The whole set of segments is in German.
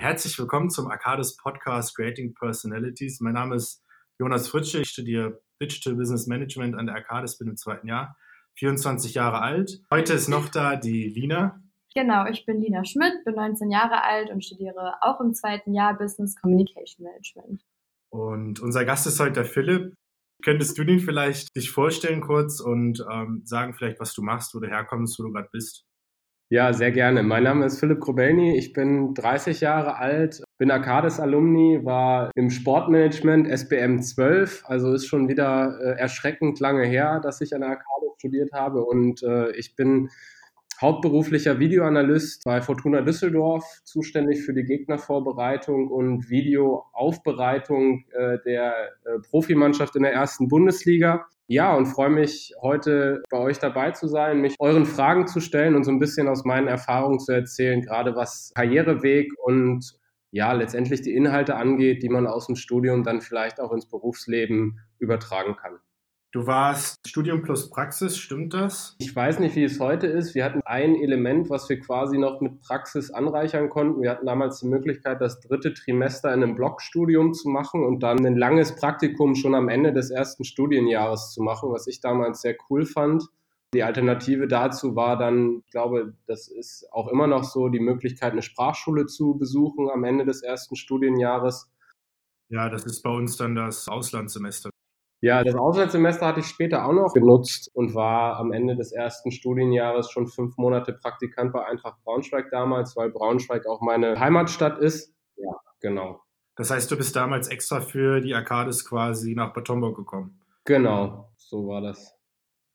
Herzlich willkommen zum Arcades Podcast Creating Personalities. Mein Name ist Jonas Fritsche. Ich studiere Digital Business Management an der Arcades, bin im zweiten Jahr, 24 Jahre alt. Heute ist noch da die Lina. Genau, ich bin Lina Schmidt, bin 19 Jahre alt und studiere auch im zweiten Jahr Business Communication Management. Und unser Gast ist heute der Philipp. Könntest du den vielleicht dich vorstellen kurz und ähm, sagen vielleicht, was du machst, wo du herkommst, wo du gerade bist? Ja, sehr gerne. Mein Name ist Philipp Krobelny. Ich bin 30 Jahre alt, bin Arcades-Alumni, war im Sportmanagement SBM 12. Also ist schon wieder äh, erschreckend lange her, dass ich an der Arcades studiert habe. Und äh, ich bin hauptberuflicher Videoanalyst bei Fortuna Düsseldorf, zuständig für die Gegnervorbereitung und Videoaufbereitung äh, der äh, Profimannschaft in der ersten Bundesliga. Ja, und freue mich heute bei euch dabei zu sein, mich euren Fragen zu stellen und so ein bisschen aus meinen Erfahrungen zu erzählen, gerade was Karriereweg und ja, letztendlich die Inhalte angeht, die man aus dem Studium dann vielleicht auch ins Berufsleben übertragen kann. Du warst Studium plus Praxis, stimmt das? Ich weiß nicht, wie es heute ist. Wir hatten ein Element, was wir quasi noch mit Praxis anreichern konnten. Wir hatten damals die Möglichkeit, das dritte Trimester in einem Blockstudium zu machen und dann ein langes Praktikum schon am Ende des ersten Studienjahres zu machen, was ich damals sehr cool fand. Die Alternative dazu war dann, ich glaube, das ist auch immer noch so, die Möglichkeit, eine Sprachschule zu besuchen am Ende des ersten Studienjahres. Ja, das ist bei uns dann das Auslandssemester. Ja, das Auslandssemester hatte ich später auch noch genutzt und war am Ende des ersten Studienjahres schon fünf Monate Praktikant bei Eintracht Braunschweig damals, weil Braunschweig auch meine Heimatstadt ist. Ja, genau. Das heißt, du bist damals extra für die Arcades quasi nach Bad Homburg gekommen? Genau, so war das.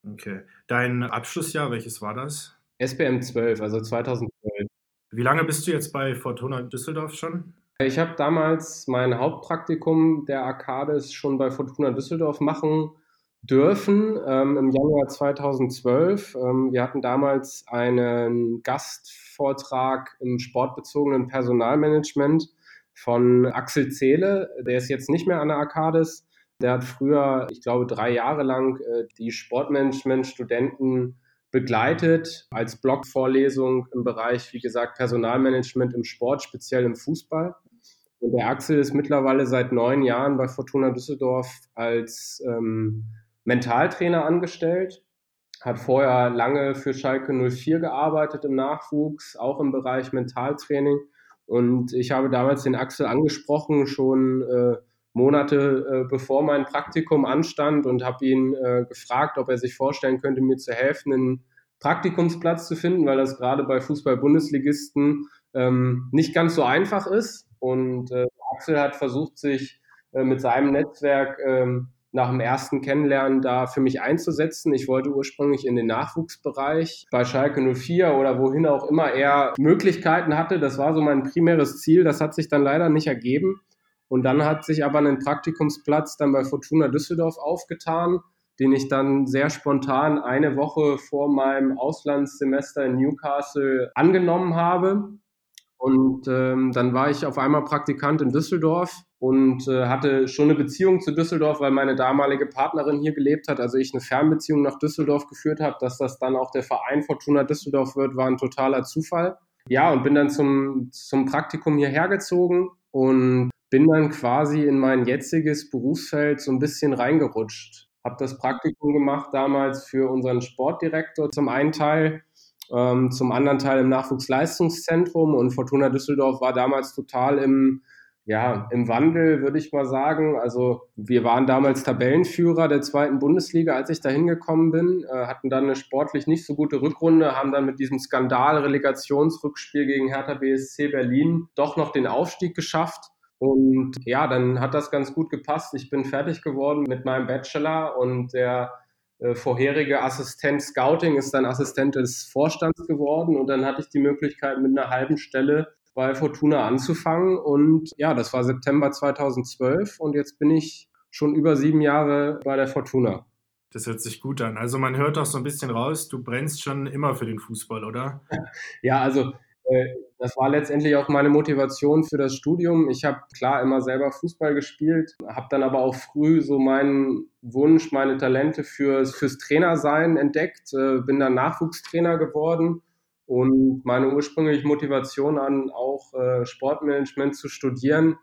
Okay. Dein Abschlussjahr, welches war das? SBM 12, also 2012. Wie lange bist du jetzt bei Fortuna Düsseldorf schon? Ich habe damals mein Hauptpraktikum der Arcades schon bei Fortuna Düsseldorf machen dürfen ähm, im Januar 2012. Ähm, wir hatten damals einen Gastvortrag im sportbezogenen Personalmanagement von Axel Zehle. Der ist jetzt nicht mehr an der Arcades. Der hat früher, ich glaube, drei Jahre lang äh, die Sportmanagement-Studenten begleitet als Blogvorlesung im Bereich, wie gesagt, Personalmanagement im Sport, speziell im Fußball. Und der Axel ist mittlerweile seit neun Jahren bei Fortuna Düsseldorf als ähm, Mentaltrainer angestellt, hat vorher lange für Schalke 04 gearbeitet im Nachwuchs, auch im Bereich Mentaltraining. Und ich habe damals den Axel angesprochen, schon äh, Monate äh, bevor mein Praktikum anstand und habe ihn äh, gefragt, ob er sich vorstellen könnte, mir zu helfen, einen Praktikumsplatz zu finden, weil das gerade bei Fußball-Bundesligisten ähm, nicht ganz so einfach ist. Und äh, Axel hat versucht, sich äh, mit seinem Netzwerk ähm, nach dem ersten Kennenlernen da für mich einzusetzen. Ich wollte ursprünglich in den Nachwuchsbereich bei Schalke 04 oder wohin auch immer er Möglichkeiten hatte. Das war so mein primäres Ziel. Das hat sich dann leider nicht ergeben. Und dann hat sich aber ein Praktikumsplatz dann bei Fortuna Düsseldorf aufgetan, den ich dann sehr spontan eine Woche vor meinem Auslandssemester in Newcastle angenommen habe. Und ähm, dann war ich auf einmal Praktikant in Düsseldorf und äh, hatte schon eine Beziehung zu Düsseldorf, weil meine damalige Partnerin hier gelebt hat. Also ich eine Fernbeziehung nach Düsseldorf geführt habe. Dass das dann auch der Verein Fortuna Düsseldorf wird, war ein totaler Zufall. Ja, und bin dann zum, zum Praktikum hierher gezogen und bin dann quasi in mein jetziges Berufsfeld so ein bisschen reingerutscht. Habe das Praktikum gemacht damals für unseren Sportdirektor zum einen Teil, ähm, zum anderen Teil im Nachwuchsleistungszentrum und Fortuna Düsseldorf war damals total im, ja, im Wandel, würde ich mal sagen. Also wir waren damals Tabellenführer der zweiten Bundesliga, als ich da hingekommen bin, äh, hatten dann eine sportlich nicht so gute Rückrunde, haben dann mit diesem Skandal-Relegationsrückspiel gegen Hertha BSC Berlin doch noch den Aufstieg geschafft und ja, dann hat das ganz gut gepasst. Ich bin fertig geworden mit meinem Bachelor und der vorherige Assistent Scouting ist dann Assistent des Vorstands geworden. Und dann hatte ich die Möglichkeit, mit einer halben Stelle bei Fortuna anzufangen. Und ja, das war September 2012 und jetzt bin ich schon über sieben Jahre bei der Fortuna. Das hört sich gut an. Also man hört doch so ein bisschen raus, du brennst schon immer für den Fußball, oder? Ja, also äh, das war letztendlich auch meine Motivation für das Studium. Ich habe klar immer selber Fußball gespielt, habe dann aber auch früh so meinen Wunsch, meine Talente fürs, fürs Trainersein entdeckt, äh, bin dann Nachwuchstrainer geworden Und meine ursprüngliche Motivation an auch äh, Sportmanagement zu studieren,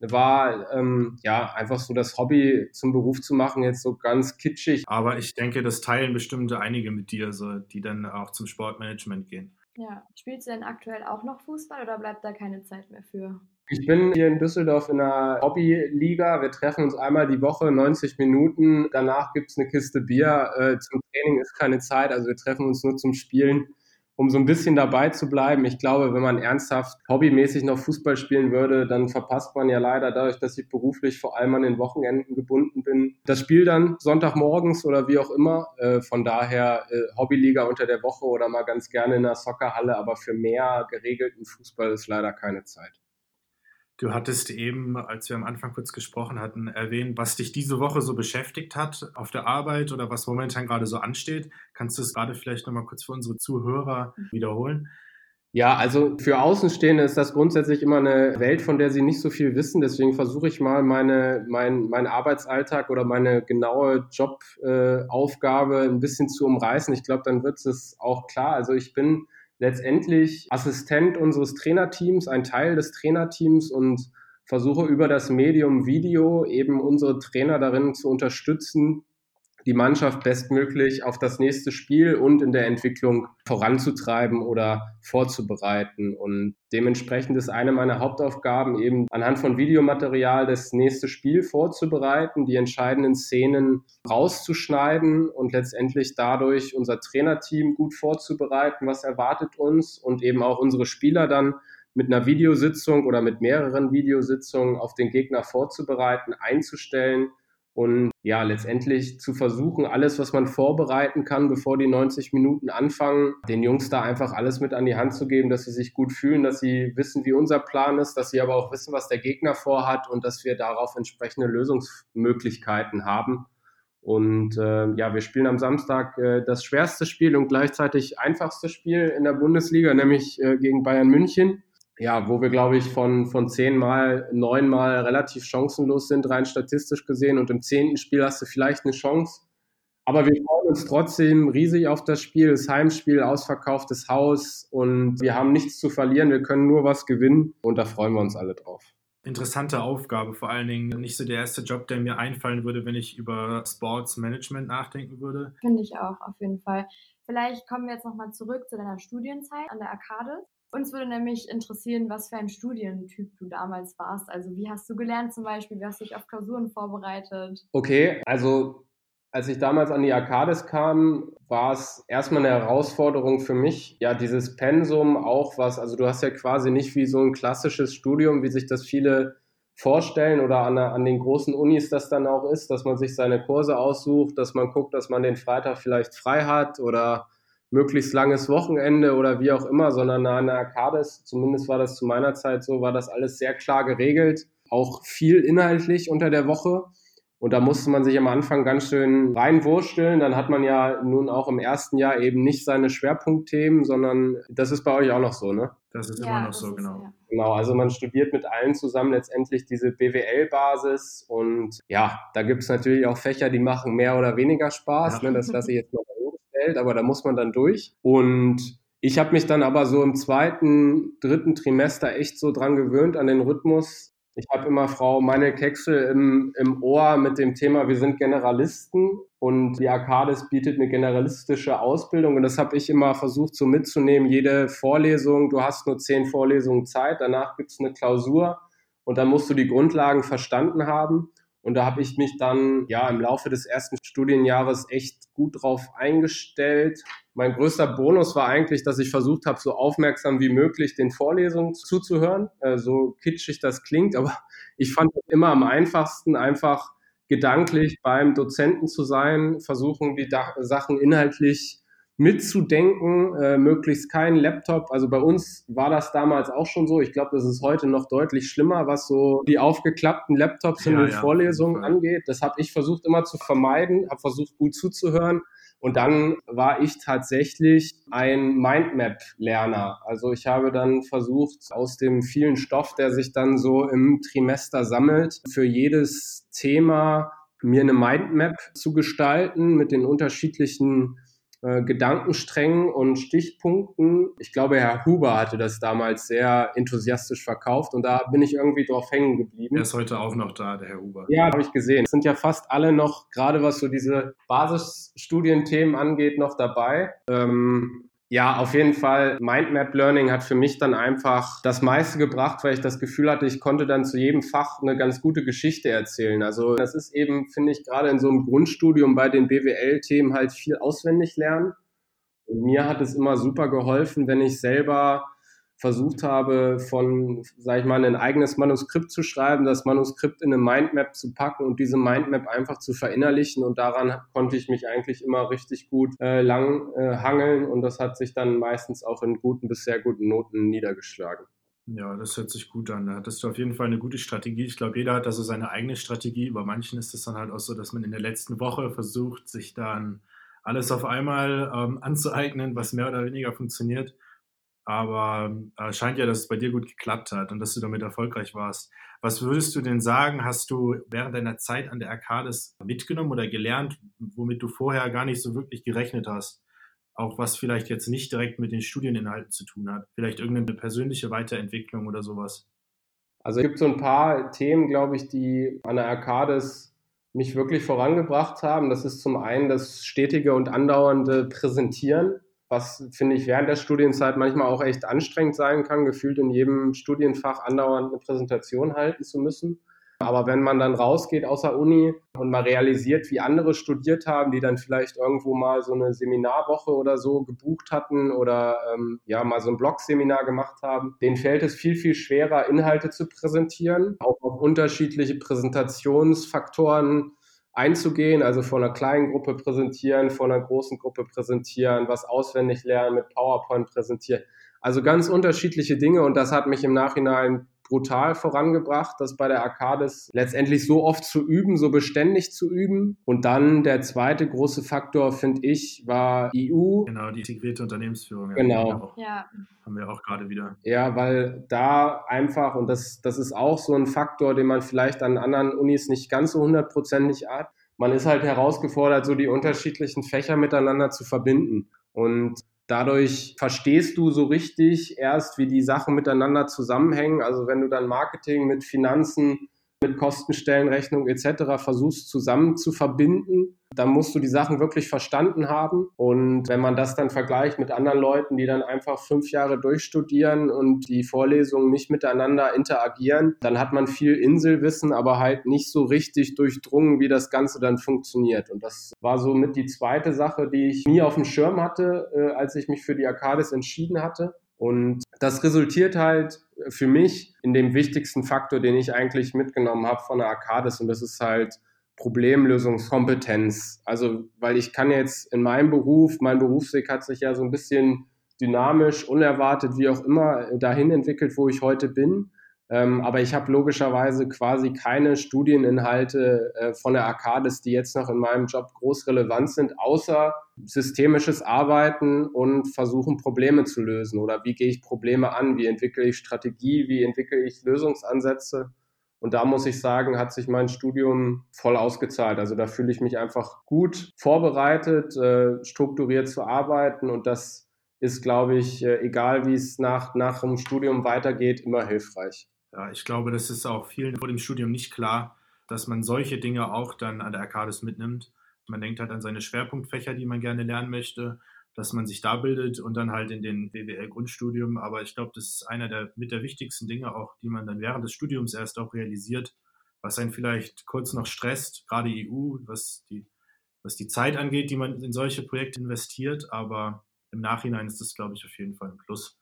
war ähm, ja einfach so das Hobby zum Beruf zu machen, jetzt so ganz kitschig. Aber ich denke, das teilen bestimmte einige mit dir, so, die dann auch zum Sportmanagement gehen. Ja, spielst du denn aktuell auch noch Fußball oder bleibt da keine Zeit mehr für? Ich bin hier in Düsseldorf in einer Hobbyliga. Wir treffen uns einmal die Woche, 90 Minuten. Danach gibt es eine Kiste Bier. Äh, zum Training ist keine Zeit, also wir treffen uns nur zum Spielen um so ein bisschen dabei zu bleiben. Ich glaube, wenn man ernsthaft hobbymäßig noch Fußball spielen würde, dann verpasst man ja leider dadurch, dass ich beruflich vor allem an den Wochenenden gebunden bin. Das Spiel dann Sonntagmorgens oder wie auch immer. Äh, von daher äh, Hobbyliga unter der Woche oder mal ganz gerne in der Soccerhalle, aber für mehr geregelten Fußball ist leider keine Zeit. Du hattest eben, als wir am Anfang kurz gesprochen hatten, erwähnt, was dich diese Woche so beschäftigt hat auf der Arbeit oder was momentan gerade so ansteht. Kannst du es gerade vielleicht nochmal kurz für unsere Zuhörer wiederholen? Ja, also für Außenstehende ist das grundsätzlich immer eine Welt, von der sie nicht so viel wissen. Deswegen versuche ich mal meine, mein, mein Arbeitsalltag oder meine genaue Jobaufgabe äh, ein bisschen zu umreißen. Ich glaube, dann wird es auch klar. Also ich bin letztendlich Assistent unseres Trainerteams, ein Teil des Trainerteams und versuche über das Medium Video eben unsere Trainer darin zu unterstützen, die Mannschaft bestmöglich auf das nächste Spiel und in der Entwicklung voranzutreiben oder vorzubereiten. Und dementsprechend ist eine meiner Hauptaufgaben eben anhand von Videomaterial das nächste Spiel vorzubereiten, die entscheidenden Szenen rauszuschneiden und letztendlich dadurch unser Trainerteam gut vorzubereiten, was erwartet uns und eben auch unsere Spieler dann mit einer Videositzung oder mit mehreren Videositzungen auf den Gegner vorzubereiten, einzustellen und ja, letztendlich zu versuchen, alles, was man vorbereiten kann, bevor die 90 Minuten anfangen, den Jungs da einfach alles mit an die Hand zu geben, dass sie sich gut fühlen, dass sie wissen, wie unser Plan ist, dass sie aber auch wissen, was der Gegner vorhat und dass wir darauf entsprechende Lösungsmöglichkeiten haben. Und äh, ja, wir spielen am Samstag äh, das schwerste Spiel und gleichzeitig einfachste Spiel in der Bundesliga, nämlich äh, gegen Bayern München ja, wo wir, glaube ich, von, von zehnmal, neunmal relativ chancenlos sind, rein statistisch gesehen. Und im zehnten Spiel hast du vielleicht eine Chance. Aber wir freuen uns trotzdem riesig auf das Spiel, das Heimspiel, ausverkauftes Haus und wir haben nichts zu verlieren, wir können nur was gewinnen und da freuen wir uns alle drauf. Interessante Aufgabe, vor allen Dingen nicht so der erste Job, der mir einfallen würde, wenn ich über Sports Management nachdenken würde. Finde ich auch, auf jeden Fall. Vielleicht kommen wir jetzt nochmal zurück zu deiner Studienzeit an der Arcade. Uns würde nämlich interessieren, was für ein Studientyp du damals warst. Also wie hast du gelernt zum Beispiel? Wie hast du dich auf Klausuren vorbereitet? Okay, also als ich damals an die Arcades kam, war es erstmal eine Herausforderung für mich. Ja, dieses Pensum auch was, also du hast ja quasi nicht wie so ein klassisches Studium, wie sich das viele vorstellen oder an, an den großen Unis das dann auch ist, dass man sich seine Kurse aussucht, dass man guckt, dass man den Freitag vielleicht frei hat oder möglichst langes Wochenende oder wie auch immer, sondern an der Arcades, zumindest war das zu meiner Zeit so, war das alles sehr klar geregelt, auch viel inhaltlich unter der Woche. Und da musste man sich am Anfang ganz schön reinwursteln. Dann hat man ja nun auch im ersten Jahr eben nicht seine Schwerpunktthemen, sondern das ist bei euch auch noch so, ne? Das ist ja, immer noch so, ist, genau. Ja. Genau, also man studiert mit allen zusammen letztendlich diese BWL-Basis und ja, da gibt es natürlich auch Fächer, die machen mehr oder weniger Spaß. Ja. Ne? Das lasse ich jetzt mal Welt, aber da muss man dann durch. Und ich habe mich dann aber so im zweiten, dritten Trimester echt so dran gewöhnt an den Rhythmus. Ich habe immer Frau meine Keksel im, im Ohr mit dem Thema, wir sind Generalisten und die Arcades bietet eine generalistische Ausbildung und das habe ich immer versucht so mitzunehmen. Jede Vorlesung, du hast nur zehn Vorlesungen Zeit, danach gibt es eine Klausur und dann musst du die Grundlagen verstanden haben. Und da habe ich mich dann ja im Laufe des ersten Studienjahres echt gut drauf eingestellt. Mein größter Bonus war eigentlich, dass ich versucht habe, so aufmerksam wie möglich den Vorlesungen zuzuhören. Äh, so kitschig das klingt, aber ich fand es immer am einfachsten, einfach gedanklich beim Dozenten zu sein, versuchen die Sachen inhaltlich mitzudenken, äh, möglichst keinen Laptop. Also bei uns war das damals auch schon so. Ich glaube, das ist heute noch deutlich schlimmer, was so die aufgeklappten Laptops in ja, den ja, Vorlesungen angeht. Das habe ich versucht immer zu vermeiden, habe versucht gut zuzuhören. Und dann war ich tatsächlich ein Mindmap-Lerner. Also ich habe dann versucht, aus dem vielen Stoff, der sich dann so im Trimester sammelt, für jedes Thema mir eine Mindmap zu gestalten mit den unterschiedlichen äh, Gedankensträngen und Stichpunkten. Ich glaube, Herr Huber hatte das damals sehr enthusiastisch verkauft und da bin ich irgendwie drauf hängen geblieben. Er ist heute auch noch da, der Herr Huber. Ja, habe ich gesehen. Es sind ja fast alle noch, gerade was so diese Basisstudienthemen angeht, noch dabei. Ähm, ja, auf jeden Fall. Mindmap Learning hat für mich dann einfach das meiste gebracht, weil ich das Gefühl hatte, ich konnte dann zu jedem Fach eine ganz gute Geschichte erzählen. Also das ist eben, finde ich, gerade in so einem Grundstudium bei den BWL-Themen halt viel auswendig lernen. Und mir hat es immer super geholfen, wenn ich selber versucht habe, von, sage ich mal, ein eigenes Manuskript zu schreiben, das Manuskript in eine Mindmap zu packen und diese Mindmap einfach zu verinnerlichen. Und daran konnte ich mich eigentlich immer richtig gut äh, lang äh, hangeln und das hat sich dann meistens auch in guten bis sehr guten Noten niedergeschlagen. Ja, das hört sich gut an. Da hattest du auf jeden Fall eine gute Strategie. Ich glaube, jeder hat da so seine eigene Strategie. Bei manchen ist es dann halt auch so, dass man in der letzten Woche versucht, sich dann alles auf einmal ähm, anzueignen, was mehr oder weniger funktioniert. Aber äh, scheint ja, dass es bei dir gut geklappt hat und dass du damit erfolgreich warst. Was würdest du denn sagen, hast du während deiner Zeit an der Arcades mitgenommen oder gelernt, womit du vorher gar nicht so wirklich gerechnet hast? Auch was vielleicht jetzt nicht direkt mit den Studieninhalten zu tun hat. Vielleicht irgendeine persönliche Weiterentwicklung oder sowas. Also es gibt so ein paar Themen, glaube ich, die an der Arcades mich wirklich vorangebracht haben. Das ist zum einen das stetige und andauernde Präsentieren was finde ich während der Studienzeit manchmal auch echt anstrengend sein kann, gefühlt in jedem Studienfach andauernd eine Präsentation halten zu müssen. Aber wenn man dann rausgeht aus der Uni und mal realisiert, wie andere studiert haben, die dann vielleicht irgendwo mal so eine Seminarwoche oder so gebucht hatten oder ähm, ja mal so ein Blog-Seminar gemacht haben, denen fällt es viel, viel schwerer, Inhalte zu präsentieren, auch auf unterschiedliche Präsentationsfaktoren einzugehen, also vor einer kleinen Gruppe präsentieren, vor einer großen Gruppe präsentieren, was auswendig lernen, mit PowerPoint präsentieren. Also ganz unterschiedliche Dinge und das hat mich im Nachhinein brutal vorangebracht, das bei der Arcades letztendlich so oft zu üben, so beständig zu üben. Und dann der zweite große Faktor, finde ich, war EU. Genau, die integrierte Unternehmensführung. Genau. Ja. Haben wir auch gerade wieder. Ja, weil da einfach, und das, das ist auch so ein Faktor, den man vielleicht an anderen Unis nicht ganz so hundertprozentig hat, man ist halt herausgefordert, so die unterschiedlichen Fächer miteinander zu verbinden. Und Dadurch verstehst du so richtig erst, wie die Sachen miteinander zusammenhängen. Also wenn du dann Marketing mit Finanzen, mit Kostenstellenrechnung etc. versuchst zusammen zu verbinden, dann musst du die Sachen wirklich verstanden haben. Und wenn man das dann vergleicht mit anderen Leuten, die dann einfach fünf Jahre durchstudieren und die Vorlesungen nicht miteinander interagieren, dann hat man viel Inselwissen, aber halt nicht so richtig durchdrungen, wie das Ganze dann funktioniert. Und das war somit die zweite Sache, die ich nie auf dem Schirm hatte, äh, als ich mich für die Arcades entschieden hatte. Und das resultiert halt für mich in dem wichtigsten Faktor, den ich eigentlich mitgenommen habe von der Arcades und das ist halt Problemlösungskompetenz. Also, weil ich kann jetzt in meinem Beruf, mein Berufsweg hat sich ja so ein bisschen dynamisch, unerwartet, wie auch immer, dahin entwickelt, wo ich heute bin. Ähm, aber ich habe logischerweise quasi keine Studieninhalte äh, von der Arcades, die jetzt noch in meinem Job groß relevant sind, außer systemisches Arbeiten und versuchen, Probleme zu lösen. Oder wie gehe ich Probleme an? Wie entwickle ich Strategie? Wie entwickle ich Lösungsansätze? Und da muss ich sagen, hat sich mein Studium voll ausgezahlt. Also da fühle ich mich einfach gut vorbereitet, äh, strukturiert zu arbeiten. Und das ist, glaube ich, äh, egal wie es nach, nach dem Studium weitergeht, immer hilfreich. Ja, ich glaube, das ist auch vielen vor dem Studium nicht klar, dass man solche Dinge auch dann an der Arcades mitnimmt. Man denkt halt an seine Schwerpunktfächer, die man gerne lernen möchte, dass man sich da bildet und dann halt in den BWL-Grundstudium. Aber ich glaube, das ist einer der mit der wichtigsten Dinge auch, die man dann während des Studiums erst auch realisiert, was einen vielleicht kurz noch stresst, gerade EU, was die, was die Zeit angeht, die man in solche Projekte investiert. Aber im Nachhinein ist das, glaube ich, auf jeden Fall ein Plus.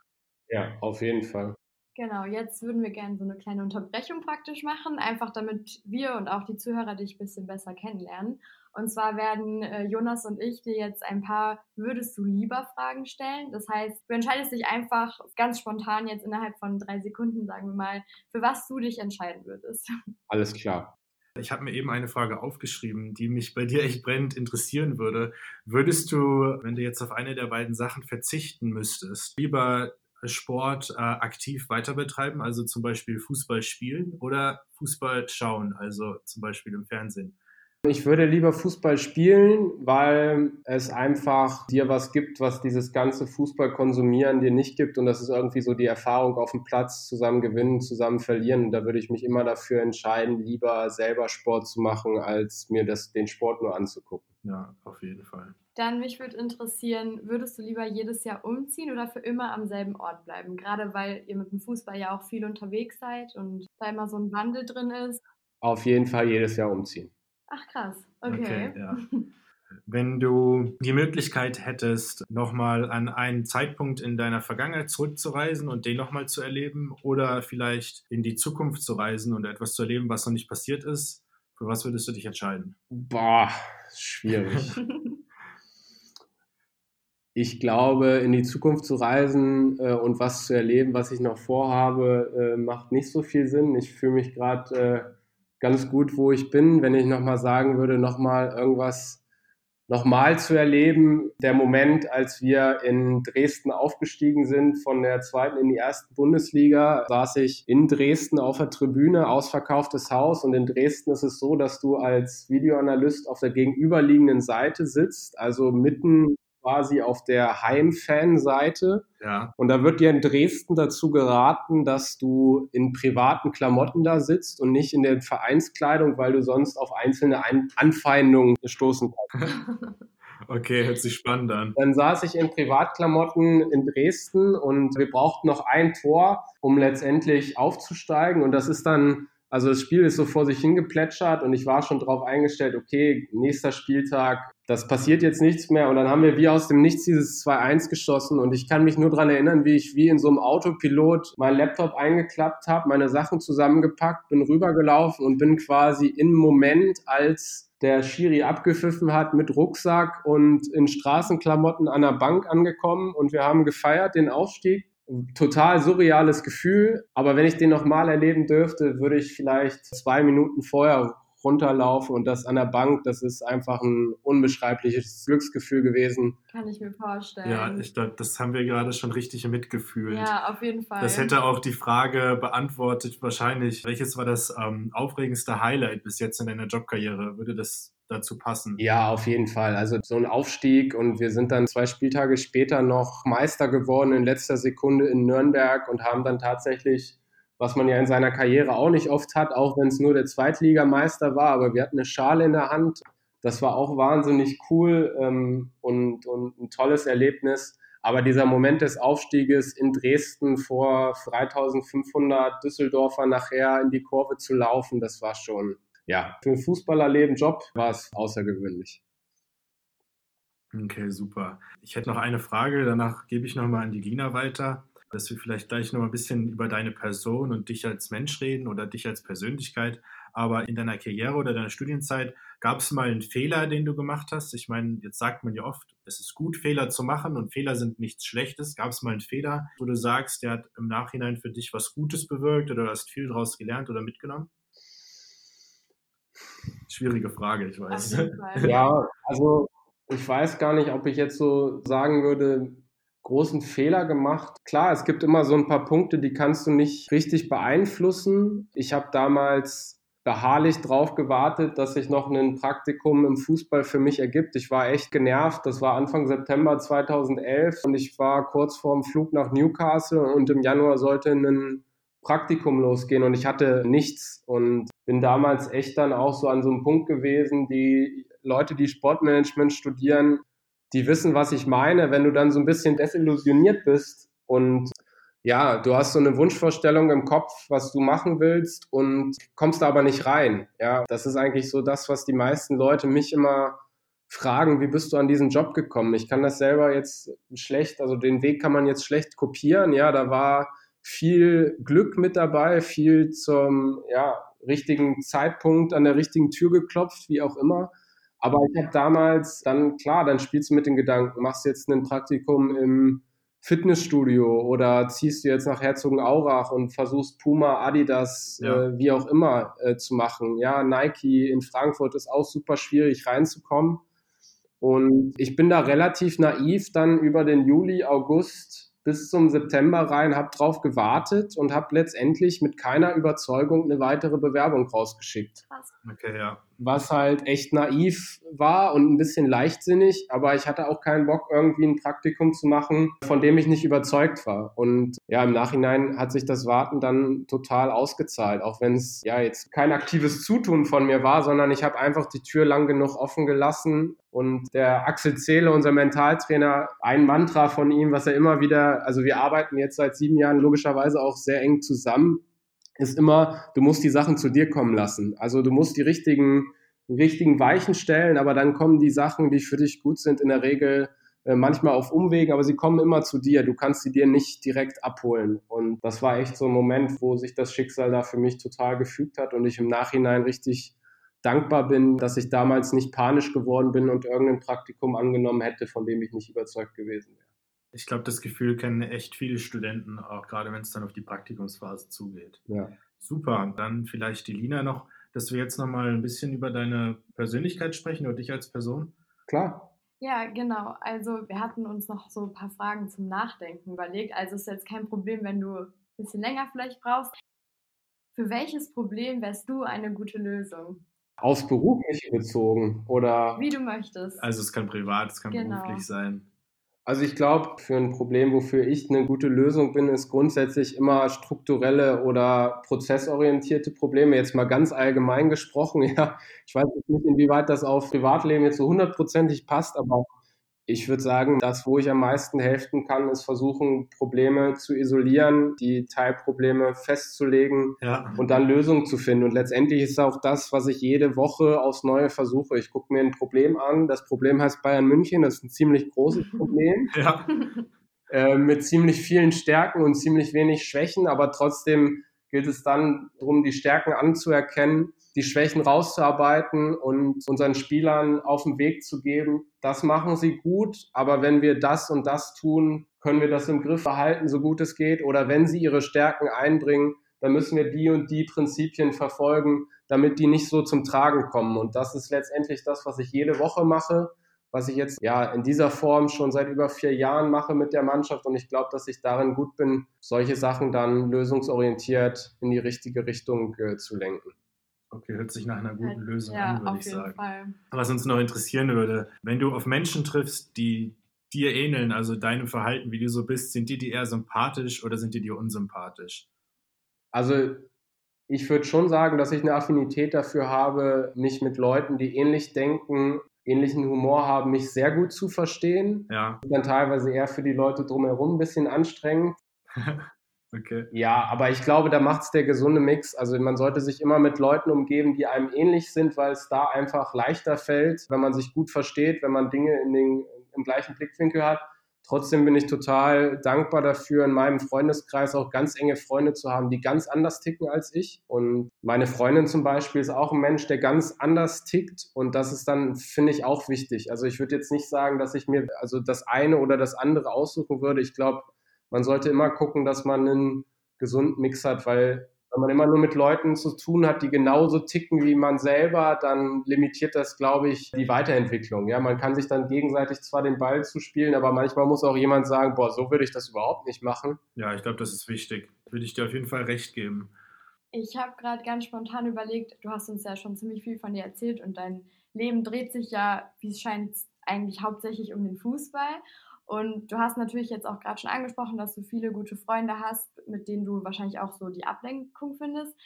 Ja, auf jeden Fall. Genau, jetzt würden wir gerne so eine kleine Unterbrechung praktisch machen, einfach damit wir und auch die Zuhörer dich ein bisschen besser kennenlernen. Und zwar werden äh, Jonas und ich dir jetzt ein paar Würdest du lieber Fragen stellen. Das heißt, du entscheidest dich einfach ganz spontan jetzt innerhalb von drei Sekunden, sagen wir mal, für was du dich entscheiden würdest. Alles klar. Ich habe mir eben eine Frage aufgeschrieben, die mich bei dir echt brennend interessieren würde. Würdest du, wenn du jetzt auf eine der beiden Sachen verzichten müsstest, lieber Sport äh, aktiv weiter betreiben, also zum Beispiel Fußball spielen oder Fußball schauen, also zum Beispiel im Fernsehen. Ich würde lieber Fußball spielen, weil es einfach dir was gibt, was dieses ganze Fußball-Konsumieren dir nicht gibt. Und das ist irgendwie so die Erfahrung auf dem Platz, zusammen gewinnen, zusammen verlieren. Und da würde ich mich immer dafür entscheiden, lieber selber Sport zu machen, als mir das, den Sport nur anzugucken. Ja, auf jeden Fall. Dann mich würde interessieren, würdest du lieber jedes Jahr umziehen oder für immer am selben Ort bleiben? Gerade weil ihr mit dem Fußball ja auch viel unterwegs seid und da immer so ein Wandel drin ist. Auf jeden Fall jedes Jahr umziehen. Ach krass, okay. okay ja. Wenn du die Möglichkeit hättest, nochmal an einen Zeitpunkt in deiner Vergangenheit zurückzureisen und den nochmal zu erleben oder vielleicht in die Zukunft zu reisen und etwas zu erleben, was noch nicht passiert ist, für was würdest du dich entscheiden? Boah, schwierig. ich glaube, in die Zukunft zu reisen äh, und was zu erleben, was ich noch vorhabe, äh, macht nicht so viel Sinn. Ich fühle mich gerade äh, ganz gut, wo ich bin. Wenn ich nochmal sagen würde, nochmal irgendwas nochmal zu erleben, der Moment, als wir in Dresden aufgestiegen sind von der zweiten in die erste Bundesliga, saß ich in Dresden auf der Tribüne, ausverkauftes Haus und in Dresden ist es so, dass du als Videoanalyst auf der gegenüberliegenden Seite sitzt, also mitten quasi auf der Heimfanseite. Ja. Und da wird dir in Dresden dazu geraten, dass du in privaten Klamotten da sitzt und nicht in der Vereinskleidung, weil du sonst auf einzelne Ein Anfeindungen stoßen kannst. Okay, hört sich spannend an. Dann saß ich in Privatklamotten in Dresden und wir brauchten noch ein Tor, um letztendlich aufzusteigen. Und das ist dann also das Spiel ist so vor sich hingeplätschert und ich war schon darauf eingestellt, okay, nächster Spieltag, das passiert jetzt nichts mehr. Und dann haben wir wie aus dem Nichts dieses 2-1 geschossen. Und ich kann mich nur daran erinnern, wie ich wie in so einem Autopilot meinen Laptop eingeklappt habe, meine Sachen zusammengepackt, bin rübergelaufen und bin quasi im Moment, als der Schiri abgepfiffen hat, mit Rucksack und in Straßenklamotten an der Bank angekommen. Und wir haben gefeiert den Aufstieg total surreales Gefühl. Aber wenn ich den nochmal erleben dürfte, würde ich vielleicht zwei Minuten vorher runterlaufen und das an der Bank, das ist einfach ein unbeschreibliches Glücksgefühl gewesen. Kann ich mir vorstellen. Ja, ich, das haben wir gerade schon richtig mitgefühlt. Ja, auf jeden Fall. Das hätte auch die Frage beantwortet, wahrscheinlich, welches war das ähm, aufregendste Highlight bis jetzt in deiner Jobkarriere? Würde das dazu passen. Ja, auf jeden Fall. Also so ein Aufstieg und wir sind dann zwei Spieltage später noch Meister geworden in letzter Sekunde in Nürnberg und haben dann tatsächlich, was man ja in seiner Karriere auch nicht oft hat, auch wenn es nur der Zweitligameister war, aber wir hatten eine Schale in der Hand. Das war auch wahnsinnig cool ähm, und, und ein tolles Erlebnis. Aber dieser Moment des Aufstieges in Dresden vor 3500 Düsseldorfer nachher in die Kurve zu laufen, das war schon, ja, für ein Fußballerleben, Job war es außergewöhnlich. Okay, super. Ich hätte noch eine Frage, danach gebe ich nochmal an die Lina weiter, dass wir vielleicht gleich noch ein bisschen über deine Person und dich als Mensch reden oder dich als Persönlichkeit. Aber in deiner Karriere oder deiner Studienzeit gab es mal einen Fehler, den du gemacht hast? Ich meine, jetzt sagt man ja oft, es ist gut, Fehler zu machen und Fehler sind nichts Schlechtes. Gab es mal einen Fehler, wo du sagst, der hat im Nachhinein für dich was Gutes bewirkt oder du hast viel daraus gelernt oder mitgenommen? Schwierige Frage, ich weiß. Ja, also ich weiß gar nicht, ob ich jetzt so sagen würde, großen Fehler gemacht. Klar, es gibt immer so ein paar Punkte, die kannst du nicht richtig beeinflussen. Ich habe damals beharrlich drauf gewartet, dass sich noch ein Praktikum im Fußball für mich ergibt. Ich war echt genervt. Das war Anfang September 2011 und ich war kurz vorm Flug nach Newcastle und im Januar sollte ein Praktikum losgehen und ich hatte nichts und bin damals echt dann auch so an so einem Punkt gewesen, die Leute, die Sportmanagement studieren, die wissen, was ich meine, wenn du dann so ein bisschen desillusioniert bist und ja, du hast so eine Wunschvorstellung im Kopf, was du machen willst und kommst da aber nicht rein. Ja, das ist eigentlich so das, was die meisten Leute mich immer fragen, wie bist du an diesen Job gekommen? Ich kann das selber jetzt schlecht, also den Weg kann man jetzt schlecht kopieren. Ja, da war viel Glück mit dabei, viel zum ja, richtigen Zeitpunkt an der richtigen Tür geklopft, wie auch immer. Aber ich habe damals dann, klar, dann spielst du mit den Gedanken, machst jetzt ein Praktikum im Fitnessstudio oder ziehst du jetzt nach Herzogenaurach und versuchst Puma, Adidas, ja. äh, wie auch immer äh, zu machen. Ja, Nike in Frankfurt ist auch super schwierig reinzukommen. Und ich bin da relativ naiv dann über den Juli, August bis zum September rein, habe drauf gewartet und habe letztendlich mit keiner Überzeugung eine weitere Bewerbung rausgeschickt. Okay, ja. Was halt echt naiv war und ein bisschen leichtsinnig, aber ich hatte auch keinen Bock, irgendwie ein Praktikum zu machen, von dem ich nicht überzeugt war. Und ja, im Nachhinein hat sich das Warten dann total ausgezahlt, auch wenn es ja jetzt kein aktives Zutun von mir war, sondern ich habe einfach die Tür lang genug offen gelassen. Und der Axel Zehle, unser Mentaltrainer, ein Mantra von ihm, was er immer wieder, also wir arbeiten jetzt seit sieben Jahren logischerweise auch sehr eng zusammen ist immer, du musst die Sachen zu dir kommen lassen. Also du musst die richtigen, richtigen Weichen stellen, aber dann kommen die Sachen, die für dich gut sind, in der Regel äh, manchmal auf Umwegen, aber sie kommen immer zu dir. Du kannst sie dir nicht direkt abholen. Und das war echt so ein Moment, wo sich das Schicksal da für mich total gefügt hat und ich im Nachhinein richtig dankbar bin, dass ich damals nicht panisch geworden bin und irgendein Praktikum angenommen hätte, von dem ich nicht überzeugt gewesen wäre. Ich glaube, das Gefühl kennen echt viele Studenten, auch gerade wenn es dann auf die Praktikumsphase zugeht. Ja. Super. Dann vielleicht die Lina noch, dass wir jetzt nochmal ein bisschen über deine Persönlichkeit sprechen oder dich als Person. Klar. Ja, genau. Also wir hatten uns noch so ein paar Fragen zum Nachdenken überlegt. Also ist jetzt kein Problem, wenn du ein bisschen länger vielleicht brauchst. Für welches Problem wärst du eine gute Lösung? Aufs Berufliche bezogen oder? Wie du möchtest. Also es kann privat, es kann genau. beruflich sein. Also ich glaube, für ein Problem, wofür ich eine gute Lösung bin, ist grundsätzlich immer strukturelle oder prozessorientierte Probleme. Jetzt mal ganz allgemein gesprochen. Ja, ich weiß nicht, inwieweit das auf Privatleben jetzt so hundertprozentig passt, aber ich würde sagen, das, wo ich am meisten helfen kann, ist versuchen, Probleme zu isolieren, die Teilprobleme festzulegen ja. und dann Lösungen zu finden. Und letztendlich ist auch das, was ich jede Woche aufs Neue versuche. Ich gucke mir ein Problem an. Das Problem heißt Bayern München. Das ist ein ziemlich großes Problem. Ja. Äh, mit ziemlich vielen Stärken und ziemlich wenig Schwächen, aber trotzdem gilt es dann darum, die Stärken anzuerkennen die Schwächen rauszuarbeiten und unseren Spielern auf den Weg zu geben. Das machen sie gut, aber wenn wir das und das tun, können wir das im Griff behalten, so gut es geht. Oder wenn sie ihre Stärken einbringen, dann müssen wir die und die Prinzipien verfolgen, damit die nicht so zum Tragen kommen. Und das ist letztendlich das, was ich jede Woche mache, was ich jetzt ja in dieser Form schon seit über vier Jahren mache mit der Mannschaft. Und ich glaube, dass ich darin gut bin, solche Sachen dann lösungsorientiert in die richtige Richtung äh, zu lenken. Okay, hört sich nach einer guten Lösung ja, an, würde ich sagen. Fall. Was uns noch interessieren würde, wenn du auf Menschen triffst, die dir ähneln, also deinem Verhalten, wie du so bist, sind die dir eher sympathisch oder sind die dir unsympathisch? Also ich würde schon sagen, dass ich eine Affinität dafür habe, mich mit Leuten, die ähnlich denken, ähnlichen Humor haben, mich sehr gut zu verstehen. Ja. Dann teilweise eher für die Leute drumherum ein bisschen anstrengend. Okay. Ja, aber ich glaube, da macht es der gesunde Mix. Also man sollte sich immer mit Leuten umgeben, die einem ähnlich sind, weil es da einfach leichter fällt, wenn man sich gut versteht, wenn man Dinge in den, im gleichen Blickwinkel hat. Trotzdem bin ich total dankbar dafür, in meinem Freundeskreis auch ganz enge Freunde zu haben, die ganz anders ticken als ich. Und meine Freundin zum Beispiel ist auch ein Mensch, der ganz anders tickt. Und das ist dann, finde ich, auch wichtig. Also ich würde jetzt nicht sagen, dass ich mir also das eine oder das andere aussuchen würde. Ich glaube, man sollte immer gucken, dass man einen gesunden Mix hat, weil wenn man immer nur mit Leuten zu tun hat, die genauso ticken wie man selber, dann limitiert das, glaube ich, die Weiterentwicklung. Ja, man kann sich dann gegenseitig zwar den Ball zuspielen, aber manchmal muss auch jemand sagen, boah, so würde ich das überhaupt nicht machen. Ja, ich glaube, das ist wichtig. Würde ich dir auf jeden Fall recht geben. Ich habe gerade ganz spontan überlegt, du hast uns ja schon ziemlich viel von dir erzählt und dein Leben dreht sich ja, wie es scheint, eigentlich hauptsächlich um den Fußball. Und du hast natürlich jetzt auch gerade schon angesprochen, dass du viele gute Freunde hast, mit denen du wahrscheinlich auch so die Ablenkung findest.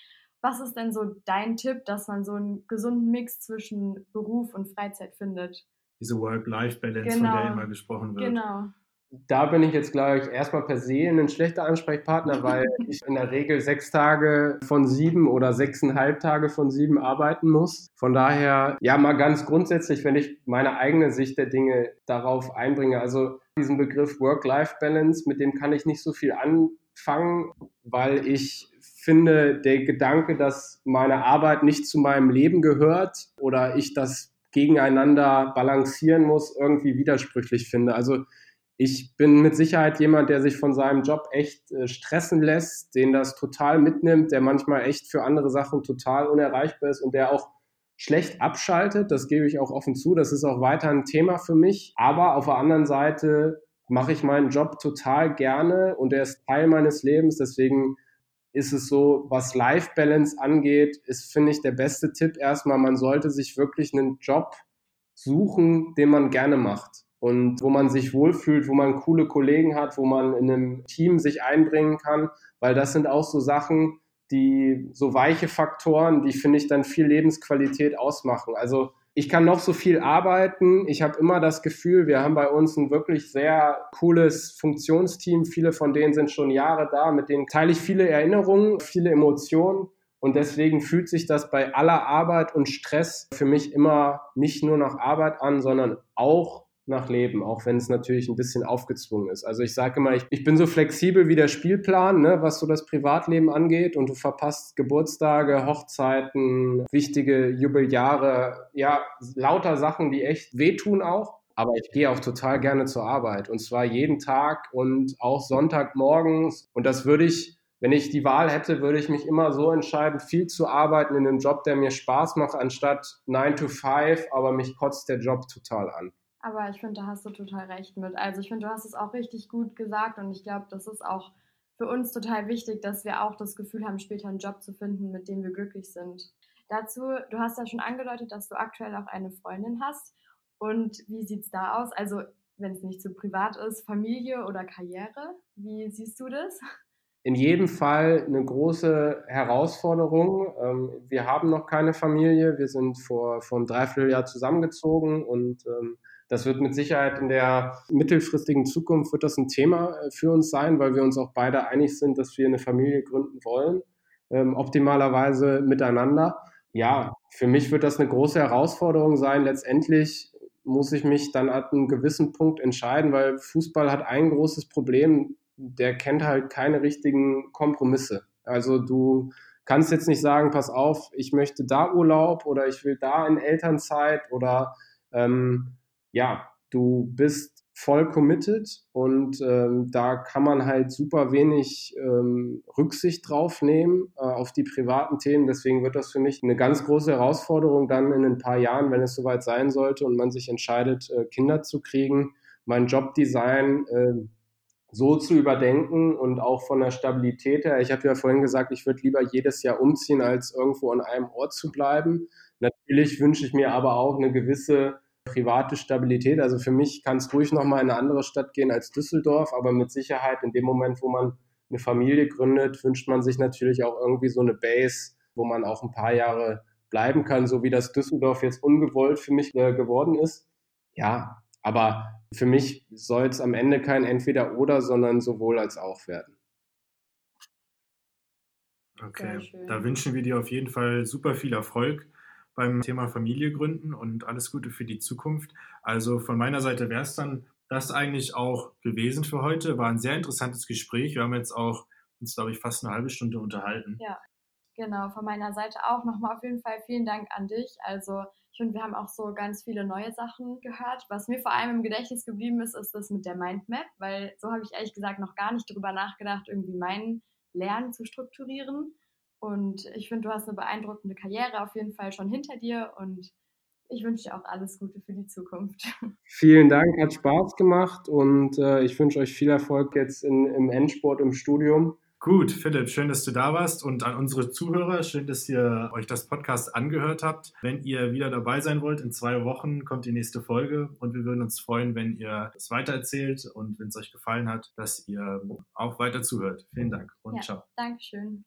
Was ist denn so dein Tipp, dass man so einen gesunden Mix zwischen Beruf und Freizeit findet? Diese Work-Life-Balance, genau. von der immer gesprochen wird. Genau. Da bin ich jetzt, glaube ich, erstmal per se ein schlechter Ansprechpartner, weil ich in der Regel sechs Tage von sieben oder sechseinhalb Tage von sieben arbeiten muss. Von daher, ja, mal ganz grundsätzlich, wenn ich meine eigene Sicht der Dinge darauf einbringe. Also diesen Begriff Work-Life-Balance, mit dem kann ich nicht so viel anfangen, weil ich finde, der Gedanke, dass meine Arbeit nicht zu meinem Leben gehört oder ich das gegeneinander balancieren muss, irgendwie widersprüchlich finde. Also ich bin mit Sicherheit jemand, der sich von seinem Job echt äh, stressen lässt, den das total mitnimmt, der manchmal echt für andere Sachen total unerreichbar ist und der auch schlecht abschaltet. Das gebe ich auch offen zu. Das ist auch weiter ein Thema für mich. Aber auf der anderen Seite mache ich meinen Job total gerne und er ist Teil meines Lebens. Deswegen ist es so, was Life Balance angeht, ist, finde ich, der beste Tipp erstmal, man sollte sich wirklich einen Job suchen, den man gerne macht und wo man sich wohlfühlt, wo man coole Kollegen hat, wo man in einem Team sich einbringen kann, weil das sind auch so Sachen, die so weiche Faktoren, die finde ich dann viel Lebensqualität ausmachen. Also ich kann noch so viel arbeiten. Ich habe immer das Gefühl, wir haben bei uns ein wirklich sehr cooles Funktionsteam. Viele von denen sind schon Jahre da, mit denen teile ich viele Erinnerungen, viele Emotionen. Und deswegen fühlt sich das bei aller Arbeit und Stress für mich immer nicht nur nach Arbeit an, sondern auch nach Leben, auch wenn es natürlich ein bisschen aufgezwungen ist. Also ich sage immer, ich, ich, bin so flexibel wie der Spielplan, ne, was so das Privatleben angeht und du verpasst Geburtstage, Hochzeiten, wichtige Jubeljahre, ja, lauter Sachen, die echt wehtun auch. Aber ich gehe auch total gerne zur Arbeit und zwar jeden Tag und auch Sonntagmorgens. Und das würde ich, wenn ich die Wahl hätte, würde ich mich immer so entscheiden, viel zu arbeiten in einem Job, der mir Spaß macht, anstatt 9 to 5, aber mich kotzt der Job total an. Aber ich finde, da hast du total recht mit. Also ich finde, du hast es auch richtig gut gesagt und ich glaube, das ist auch für uns total wichtig, dass wir auch das Gefühl haben, später einen Job zu finden, mit dem wir glücklich sind. Dazu, du hast ja schon angedeutet, dass du aktuell auch eine Freundin hast. Und wie sieht es da aus? Also, wenn es nicht zu privat ist, Familie oder Karriere? Wie siehst du das? In jedem Fall eine große Herausforderung. Ähm, wir haben noch keine Familie. Wir sind vor, vor einem Dreivierteljahr zusammengezogen und ähm, das wird mit Sicherheit in der mittelfristigen Zukunft wird das ein Thema äh, für uns sein, weil wir uns auch beide einig sind, dass wir eine Familie gründen wollen, ähm, optimalerweise miteinander. Ja, für mich wird das eine große Herausforderung sein. Letztendlich muss ich mich dann an einem gewissen Punkt entscheiden, weil Fußball hat ein großes Problem, der kennt halt keine richtigen Kompromisse. Also du kannst jetzt nicht sagen, pass auf, ich möchte da Urlaub oder ich will da in Elternzeit oder ähm, ja, du bist voll committed und ähm, da kann man halt super wenig ähm, Rücksicht drauf nehmen äh, auf die privaten Themen. Deswegen wird das für mich eine ganz große Herausforderung dann in ein paar Jahren, wenn es soweit sein sollte und man sich entscheidet, äh, Kinder zu kriegen, mein Jobdesign äh, so zu überdenken und auch von der Stabilität her. Ich habe ja vorhin gesagt, ich würde lieber jedes Jahr umziehen, als irgendwo an einem Ort zu bleiben. Natürlich wünsche ich mir aber auch eine gewisse private Stabilität. Also für mich kann es ruhig nochmal in eine andere Stadt gehen als Düsseldorf, aber mit Sicherheit in dem Moment, wo man eine Familie gründet, wünscht man sich natürlich auch irgendwie so eine Base, wo man auch ein paar Jahre bleiben kann, so wie das Düsseldorf jetzt ungewollt für mich äh, geworden ist. Ja, aber für mich soll es am Ende kein Entweder-Oder, sondern sowohl als auch werden. Okay, da wünschen wir dir auf jeden Fall super viel Erfolg beim Thema Familie gründen und alles Gute für die Zukunft. Also von meiner Seite wäre es dann das eigentlich auch gewesen für heute. War ein sehr interessantes Gespräch. Wir haben jetzt auch uns, glaube ich, fast eine halbe Stunde unterhalten. Ja, genau. Von meiner Seite auch nochmal auf jeden Fall vielen Dank an dich. Also ich finde, wir haben auch so ganz viele neue Sachen gehört. Was mir vor allem im Gedächtnis geblieben ist, ist das mit der Mindmap, weil so habe ich ehrlich gesagt noch gar nicht darüber nachgedacht, irgendwie mein Lernen zu strukturieren. Und ich finde, du hast eine beeindruckende Karriere auf jeden Fall schon hinter dir und ich wünsche dir auch alles Gute für die Zukunft. Vielen Dank, hat Spaß gemacht und äh, ich wünsche euch viel Erfolg jetzt in, im Endsport im Studium. Gut, Philipp, schön, dass du da warst und an unsere Zuhörer, schön, dass ihr euch das Podcast angehört habt. Wenn ihr wieder dabei sein wollt, in zwei Wochen kommt die nächste Folge und wir würden uns freuen, wenn ihr es weitererzählt und wenn es euch gefallen hat, dass ihr auch weiter zuhört. Vielen Dank und ja, ciao. Dankeschön.